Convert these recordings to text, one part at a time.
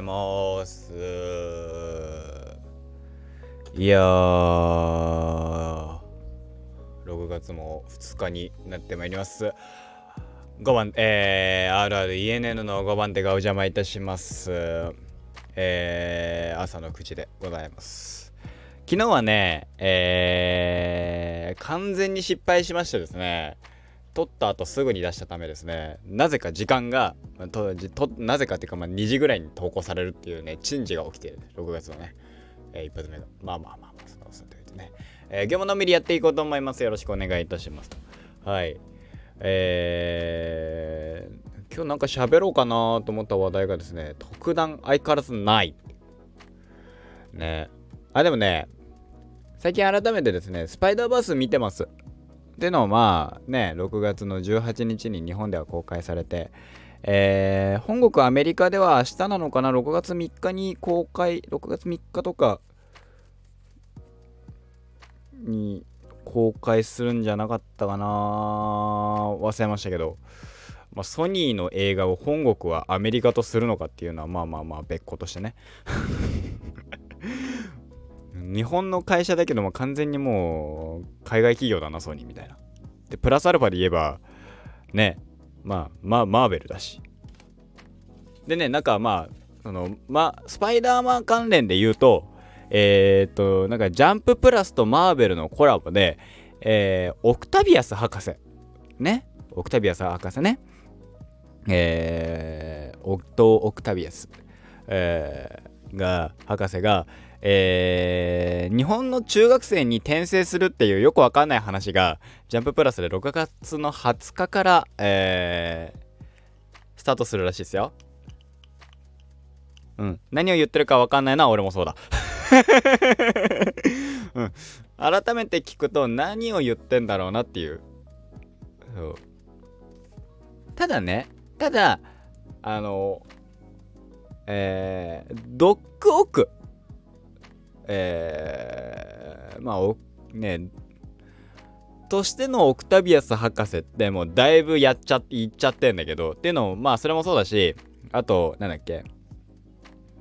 います。いやー。6月も2日になってまいります。5番えー、RRENN の5番手がお邪魔いたします。えー、朝の9時でございます。昨日はねえー、完全に失敗しましてですね。撮った後すぐに出したためですね。なぜか時間がととなぜかっていうか、まあ、2時ぐらいに投稿されるっていうね珍事が起きてる。6月のね、えー、一発目の。まあまあまあまあそうそうと言ってね、えー、ゲームのみりやっていこうと思います。よろしくお願いいたします。はい。えー、今日なんか喋ろうかなと思った話題がですね特段相変わらずない。ね。あでもね最近改めてですねスパイダーバース見てます。ってのまあね6月の18日に日本では公開されてえー、本国アメリカでは明日なのかな？6月3日に公開6月3日とかに公開するんじゃなかったかな？忘れましたけど、まあ、ソニーの映画を本国はアメリカとするのかっていうのはまあまあまあ別個としてね。日本の会社だけども完全にもう海外企業だな、ソニーみたいな。で、プラスアルファで言えば、ね、まあ、まあ、マーベルだし。でね、なんかまあ、その、まあ、スパイダーマン関連で言うと、えー、っと、なんかジャンププラスとマーベルのコラボで、えー、オクタビアス博士。ね？オクタビアス博士ね？えー、オクト・オクタビアス。えー、が、博士が、えー、日本の中学生に転生するっていうよくわかんない話が、ジャンププラスで6月の20日から、えー、スタートするらしいですよ。うん。何を言ってるかわかんないのは俺もそうだ。うん。改めて聞くと何を言ってんだろうなっていう。そう。ただね、ただ、あの、えー、ドッグオークえー、まあ、ね、としてのオクタビアス博士ってもうだいぶやっちゃって、言っちゃってんだけど、っていうのも、まあそれもそうだし、あと、なんだっけ、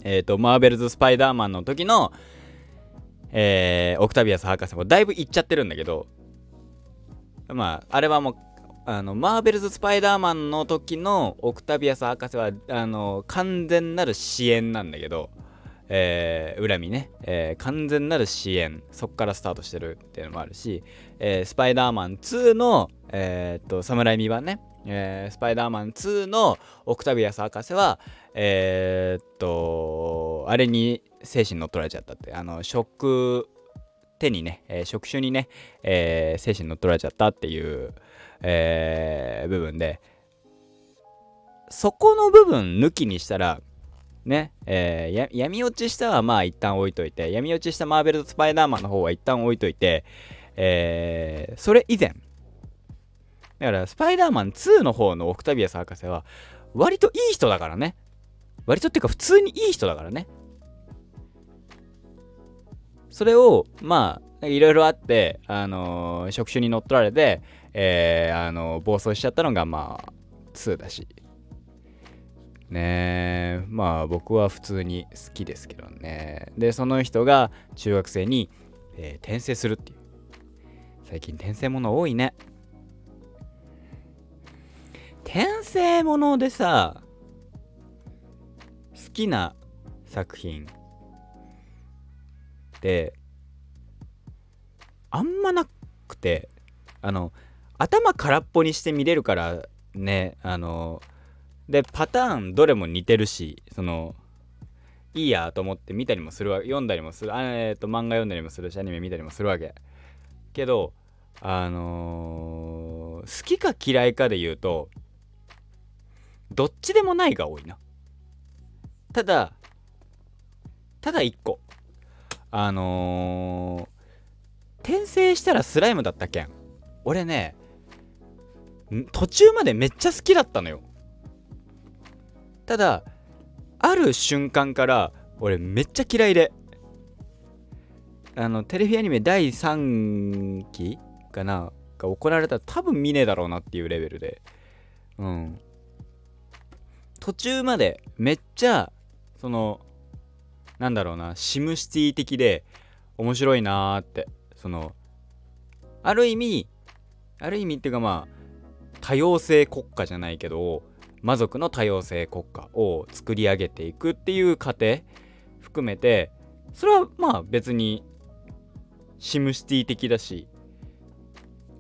えっ、ー、と、マーベルズ・スパイダーマンの時の、えー、オクタビアス博士もだいぶ言っちゃってるんだけど、まあ、あれはもう、あの、マーベルズ・スパイダーマンの時のオクタビアス博士は、あの、完全なる支援なんだけど、えー、恨みね、えー、完全なる支援。そっからスタートしてるっていうのもあるし、えー、スパイダーマン2の、えー、っと侍未版ね、えー、スパイダーマン2のオクタビアス博士はえー、っとあれに精神乗っ取られちゃったって。あの食手にね、えー、触手にね、えー、精神乗っ取られちゃったっていう、えー、部分で。そこの部分抜きにしたらね、えー、闇落ちしたはまあ一旦置いといて、闇落ちしたマーベルとスパイダーマンの方は一旦置いといて、えー、それ以前、だからスパイダーマン2の方のオクタビアス博士は、割といい人だからね。割とっていうか普通にいい人だからね。それを、まあ、いろいろあって、あのー、職種に乗っ取られて、えー、あのー、暴走しちゃったのが、まあ、2だし。ね。まあ僕は普通に好きですけどね。でその人が中学生に、えー、転生するっていう。最近転生もの多いね。転生ものでさ好きな作品。ってあんまなくてあの頭空っぽにして見れるからねあのでパターンどれも似てるしそのいいやと思って見たりもするわ読んだりもするあえ、ー、と漫画読んだりもするしアニメ見たりもするわけ。けどあのー、好きか嫌いかで言うとどっちでもないが多いな。ただただ1個。あのー、転生したらスライムだったけん。俺ね途中までめっちゃ好きだったのよ。ただある瞬間から俺めっちゃ嫌いで。あのテレビアニメ第3期かなが行われたら多分見ねえだろうなっていうレベルで。うん。途中までめっちゃそのなんだろうなシムシティ的で面白いなーってそのある意味ある意味っていうかまあ多様性国家じゃないけど魔族の多様性国家を作り上げていくっていう過程含めてそれはまあ別にシムシティ的だし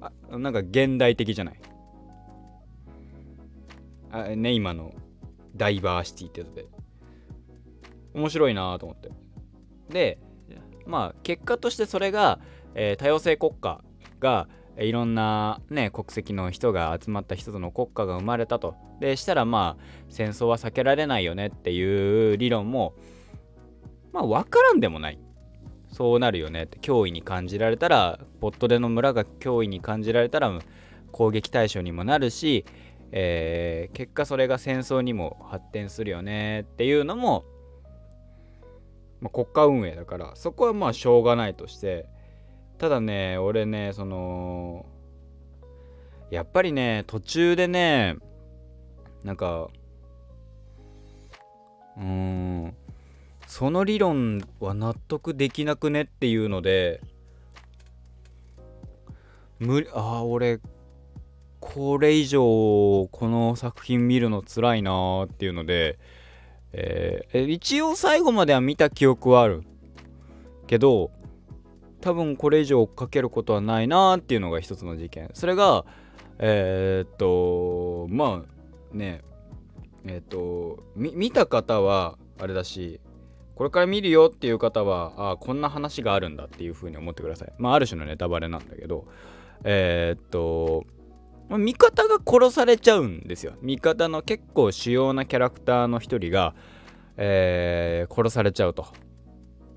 あなんか現代的じゃない？あね今のダイバーシティってやつで。面白いなと思って。でまあ結果としてそれが、えー、多様性国家がいろんなね国籍の人が集まった一つの国家が生まれたと。でしたらまあ戦争は避けられないよねっていう理論もまあ分からんでもない。そうなるよねって脅威に感じられたらポットでの村が脅威に感じられたら攻撃対象にもなるし、えー、結果それが戦争にも発展するよねっていうのも、まあ、国家運営だからそこはまあしょうがないとしてただね俺ねそのやっぱりね途中でねなんかうーんその理論は納得できなくねっていうので無理ああ俺これ以上この作品見るの辛いなーっていうので、えー、一応最後までは見た記憶はあるけど多分これ以上追っかけることはないなっていうのが一つの事件。それがえー、っとまあねえー、っと見た方はあれだしこれから見るよっていう方はあこんな話があるんだっていう風に思ってください。まあある種のネタバレなんだけどえー、っと味方が殺されちゃうんですよ。味方の結構主要なキャラクターの一人が、えー、殺されちゃうと。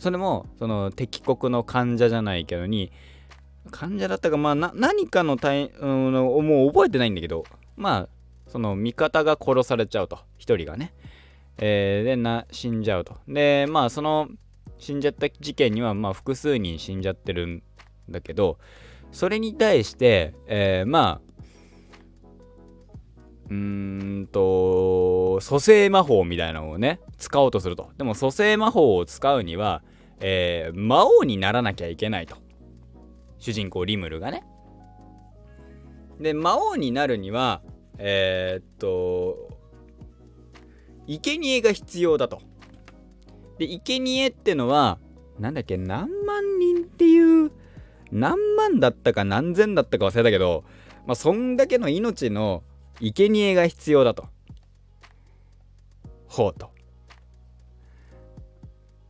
それもその敵国の患者じゃないけどに患者だったかまあ何かの体、うん、もう覚えてないんだけどまあその味方が殺されちゃうと1人がね、えー、でな死んじゃうと。でまあその死んじゃった事件にはまあ複数人死んじゃってるんだけどそれに対して、えー、まあうんと蘇生魔法みたいなのをね使おうとするとでも蘇生魔法を使うにはえー、魔王にならなきゃいけないと。主人公リムルがね。で、魔王になるには、えー、っと、生贄が必要だと。で、生贄ってのは、なんだっけ、何万人っていう、何万だったか何千だったか忘れたけど、まあ、そんだけの命の生贄が必要だと。ほうと。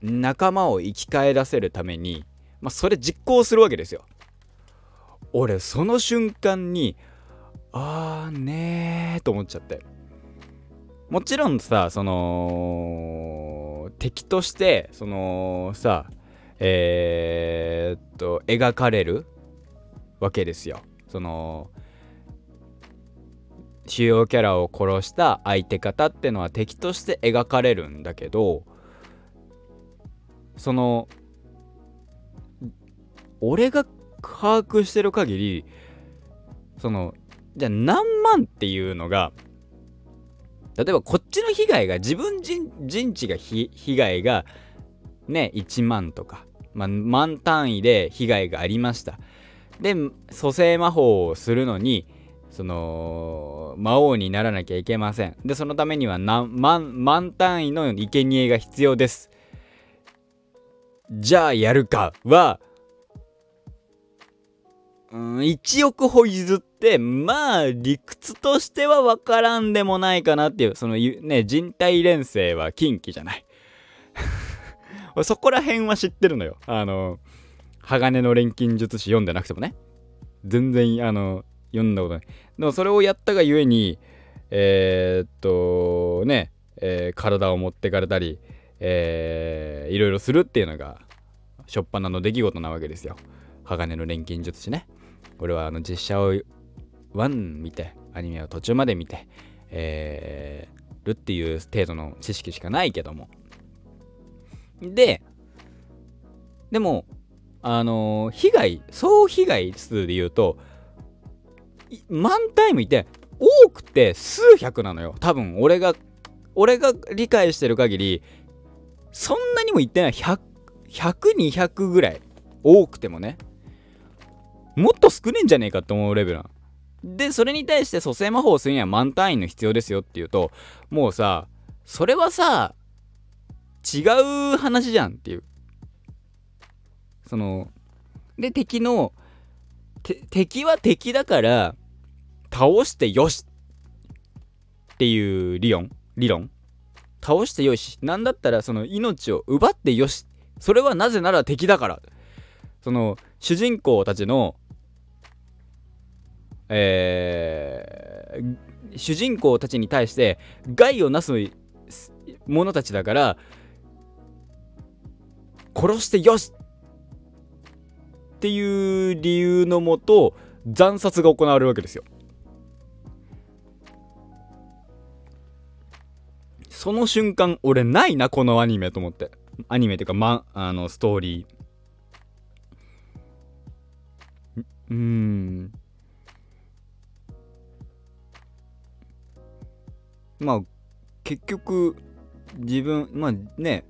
仲間を生き返らせるために、まあ、それ実行するわけですよ。俺その瞬間にあーねーと思っちゃってもちろんさその敵としてそのさえー、っと描かれるわけですよその主要キャラを殺した相手方ってのは敵として描かれるんだけどその俺が把握してる限りそのじゃあ何万っていうのが例えばこっちの被害が自分陣地が被害がね1万とか、まあ、万単位で被害がありました。で蘇生魔法をするのにその魔王にならなきゃいけませんでそのためには何万万単位の生贄が必要ですじゃあやるかは、うん、1億歩譲って、まあ、理屈としては分からんでもないかなっていう、そのね、人体連生は近畿じゃない。そこら辺は知ってるのよ。あの、鋼の錬金術師読んでなくてもね。全然、あの、読んだことない。でもそれをやったがゆえに、えー、っと、ね、えー、体を持ってかれたり、えー、いろいろするっていうのが初っ端の出来事なわけですよ。鋼の錬金術師ね。これはあの実写を1見てアニメを途中まで見て、えー、るっていう程度の知識しかないけども。で、でも、あのー、被害、総被害数で言うと、満タイムいて多くて数百なのよ。多分俺が、俺が理解してる限り、そんなにも言ってない100200ぐらい。多くてもね。もっと少ねえんじゃねえかって思うレベルな。で、それに対して蘇生魔法をするには満単位の必要ですよっていうと、もうさ、それはさ、違う話じゃんっていう。その、で、敵の、敵は敵だから、倒してよしっていう理論理論倒してよし。なんだったらその命を奪ってよし。それはなぜなら敵だから。その主人公たちの、えー、主人公たちに対して害をなす者たちだから殺してよしっていう理由のもと惨殺が行われるわけですよ。その瞬間俺ないなこのアニメと思って。アニメっていうか、ま、あのストーリー。うん。まあ結局自分まあね。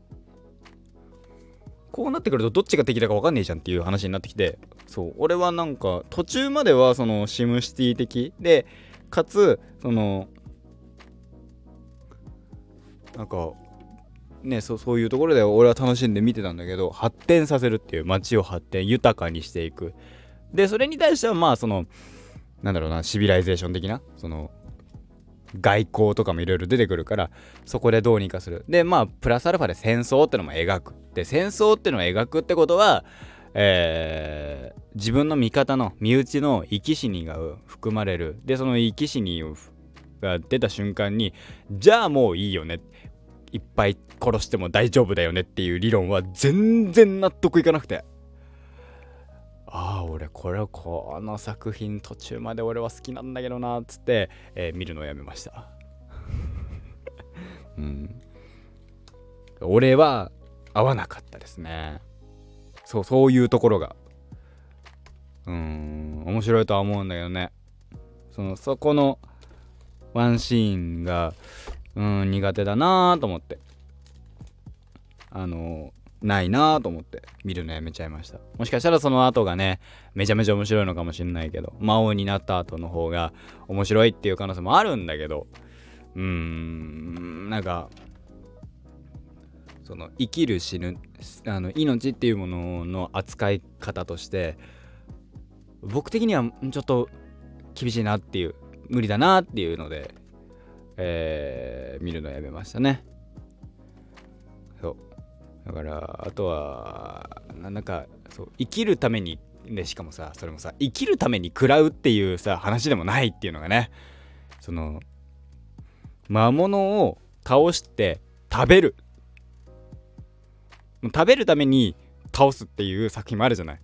こうなってくるとどっちが敵だか分かんねえじゃんっていう話になってきて。そう。俺はなんか途中まではそのシムシティ的でかつそのなんかねそそういうところで俺は楽しんで見てたんだけど発展させるっていう街を発展豊かにしていく。でそれに対してはまあそのなんだろうなシビライゼーション的なその外交とかもいろいろ出てくるからそこでどうにかする。でまあプラスアルファで戦争ってのも描く。で戦争ってのを描くってことはえー、自分の味方の身内の生き死にが含まれる。でその生き死にが出た瞬間にじゃあもういいよね。いっぱい殺しても大丈夫だよねっていう理論は全然納得いかなくて。ああ俺これはこの作品途中まで俺は好きなんだけどなっつって、えー、見るのをやめました。うん。俺は合わなかったですね。そうそういうところが。うん。面白いとは思うんだけどね。そのそこのワンシーンがうん苦手だなと思って。あのないなと思って見るのやめちゃいました。もしかしたらその後がねめちゃめちゃ面白いのかもしれないけど魔王になった後の方が面白いっていう可能性もあるんだけどうーんなんかその生きる死ぬあの命っていうものの扱い方として僕的にはちょっと厳しいなっていう無理だなっていうのでえー、見るのやめましたね。そう。だからあとはなんかそう生きるためにでしかもさそれもさ生きるために食らうっていうさ話でもないっていうのがねその魔物を倒して食べる。食べるために倒すっていう作品もあるじゃない。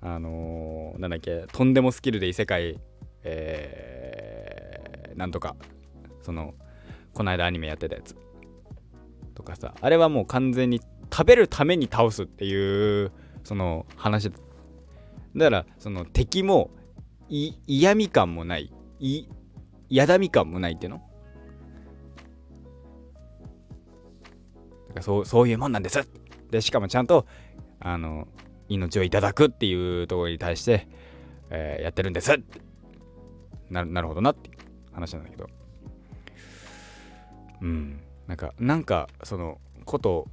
あのー、なんだっけとんでもスキルで異世界えー、なんとかそのこの間アニメやってたやつ。とかさあれはもう完全に食べるために倒すっていうその話。だからその敵も嫌味感もない嫌だみ感もないっていうの？そうそういうもんなんです。でしかもちゃんとあの命をいただくっていうところに対して、えー、やってるんです。なるほどなって話なんだけど。うん。なんかなんかそのこと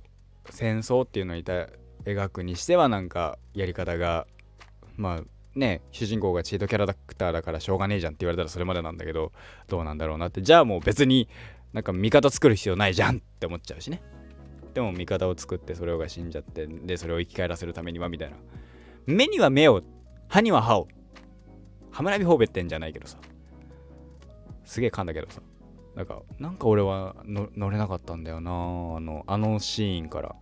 戦争っていうのをいた描くにしてはなんかやり方がまあね主人公がチートキャラクターだからしょうがねえじゃんって言われたらそれまでなんだけどどうなんだろうなって。じゃあもう別になんか味方作る必要ないじゃんって思っちゃうしね。でも味方を作ってそれが死んじゃってでそれを生き返らせるためにはみたいな。目には目を歯には歯をハムラビホーベってんじゃないけどさ。すげえ噛んだけどさ。なんか、なんか俺は乗れなかったんだよなあの、あのシーンから。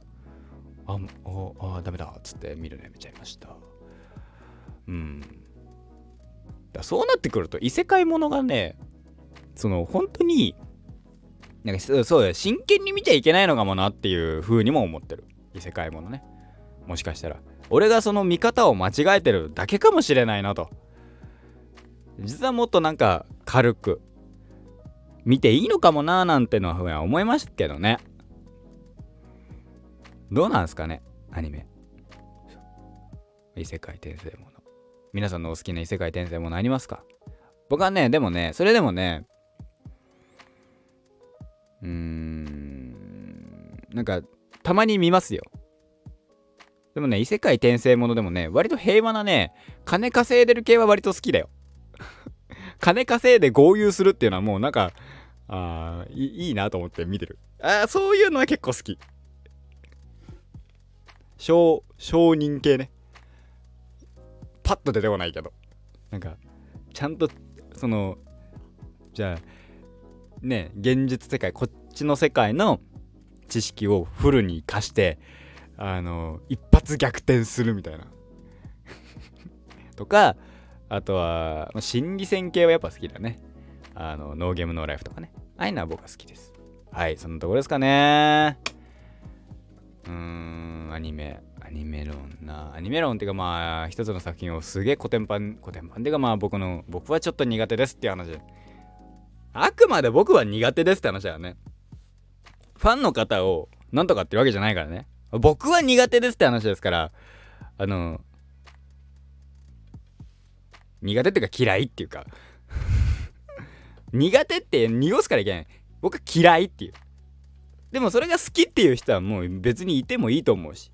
あ、おあ、ダメだっつって見るのやめちゃいました。うん。だそうなってくると、異世界ものがね、その、本当に、なんかそうだ真剣に見ちゃいけないのかもなっていう風にも思ってる。異世界ものね。もしかしたら。俺がその見方を間違えてるだけかもしれないなと。実はもっとなんか軽く見ていいのかもなーなんてのは思いましたけどね。どうなんすかねアニメ。異世界転生もの。皆さんのお好きな異世界転生ものありますか？僕はねでもねそれでもねうーんなんかたまに見ますよ。でもね異世界転生ものでもね割と平和なね金稼いでる系は割と好きだよ。金稼いで豪遊するっていうのはもうなんかあいいいなと思って見てる。あそういうのは結構好き。商商人系ね。パッと出てこないけど。なんかちゃんとそのじゃあね現実世界こっちの世界の知識をフルに活かしてあの一発逆転するみたいな。とかあとは、心理戦系はやっぱ好きだね。あのノーゲームノーライフとかね。ああいうのは僕は好きです。はいそのところですかね。うーんアニメ。アニメ論な。アニメ論っていうかまあ一つの作品をすげえ古典版古典版っていうかまあ僕の僕はちょっと苦手ですっていう話。あくまで僕は苦手ですって話だよね。ファンの方をなんとかってわけじゃないからね。僕は苦手ですって話ですからあの苦手っていうか嫌いっていうか。苦手って濁すからいけない僕は嫌いっていう。でもそれが好きっていう人はもう別にいてもいいと思うし。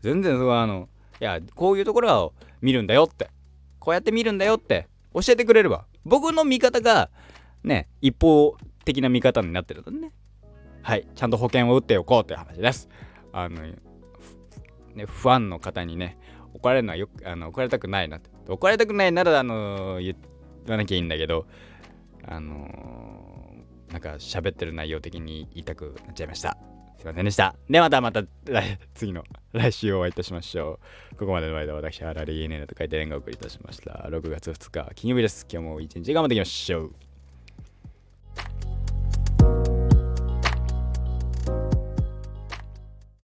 全然そこはあのいやこういうところを見るんだよって。こうやって見るんだよって。教えてくれれば。僕の見方がね一方的な見方になってるとね。はいちゃんと保険を打っておこうという話です。あのねファンの方にね怒られるのはよくあの怒られたくないなって。怒られたくないならあの言わなきゃいいんだけどあの、なんか喋ってる内容的に言いたくなっちゃいました。すいませんでした。ではまたまた次の来週お会いいたしましょう。ここまでの間私はラリーネと書いて連絡をお送りいたしました。6月2日金曜日です。今日も一日頑張っていきましょう。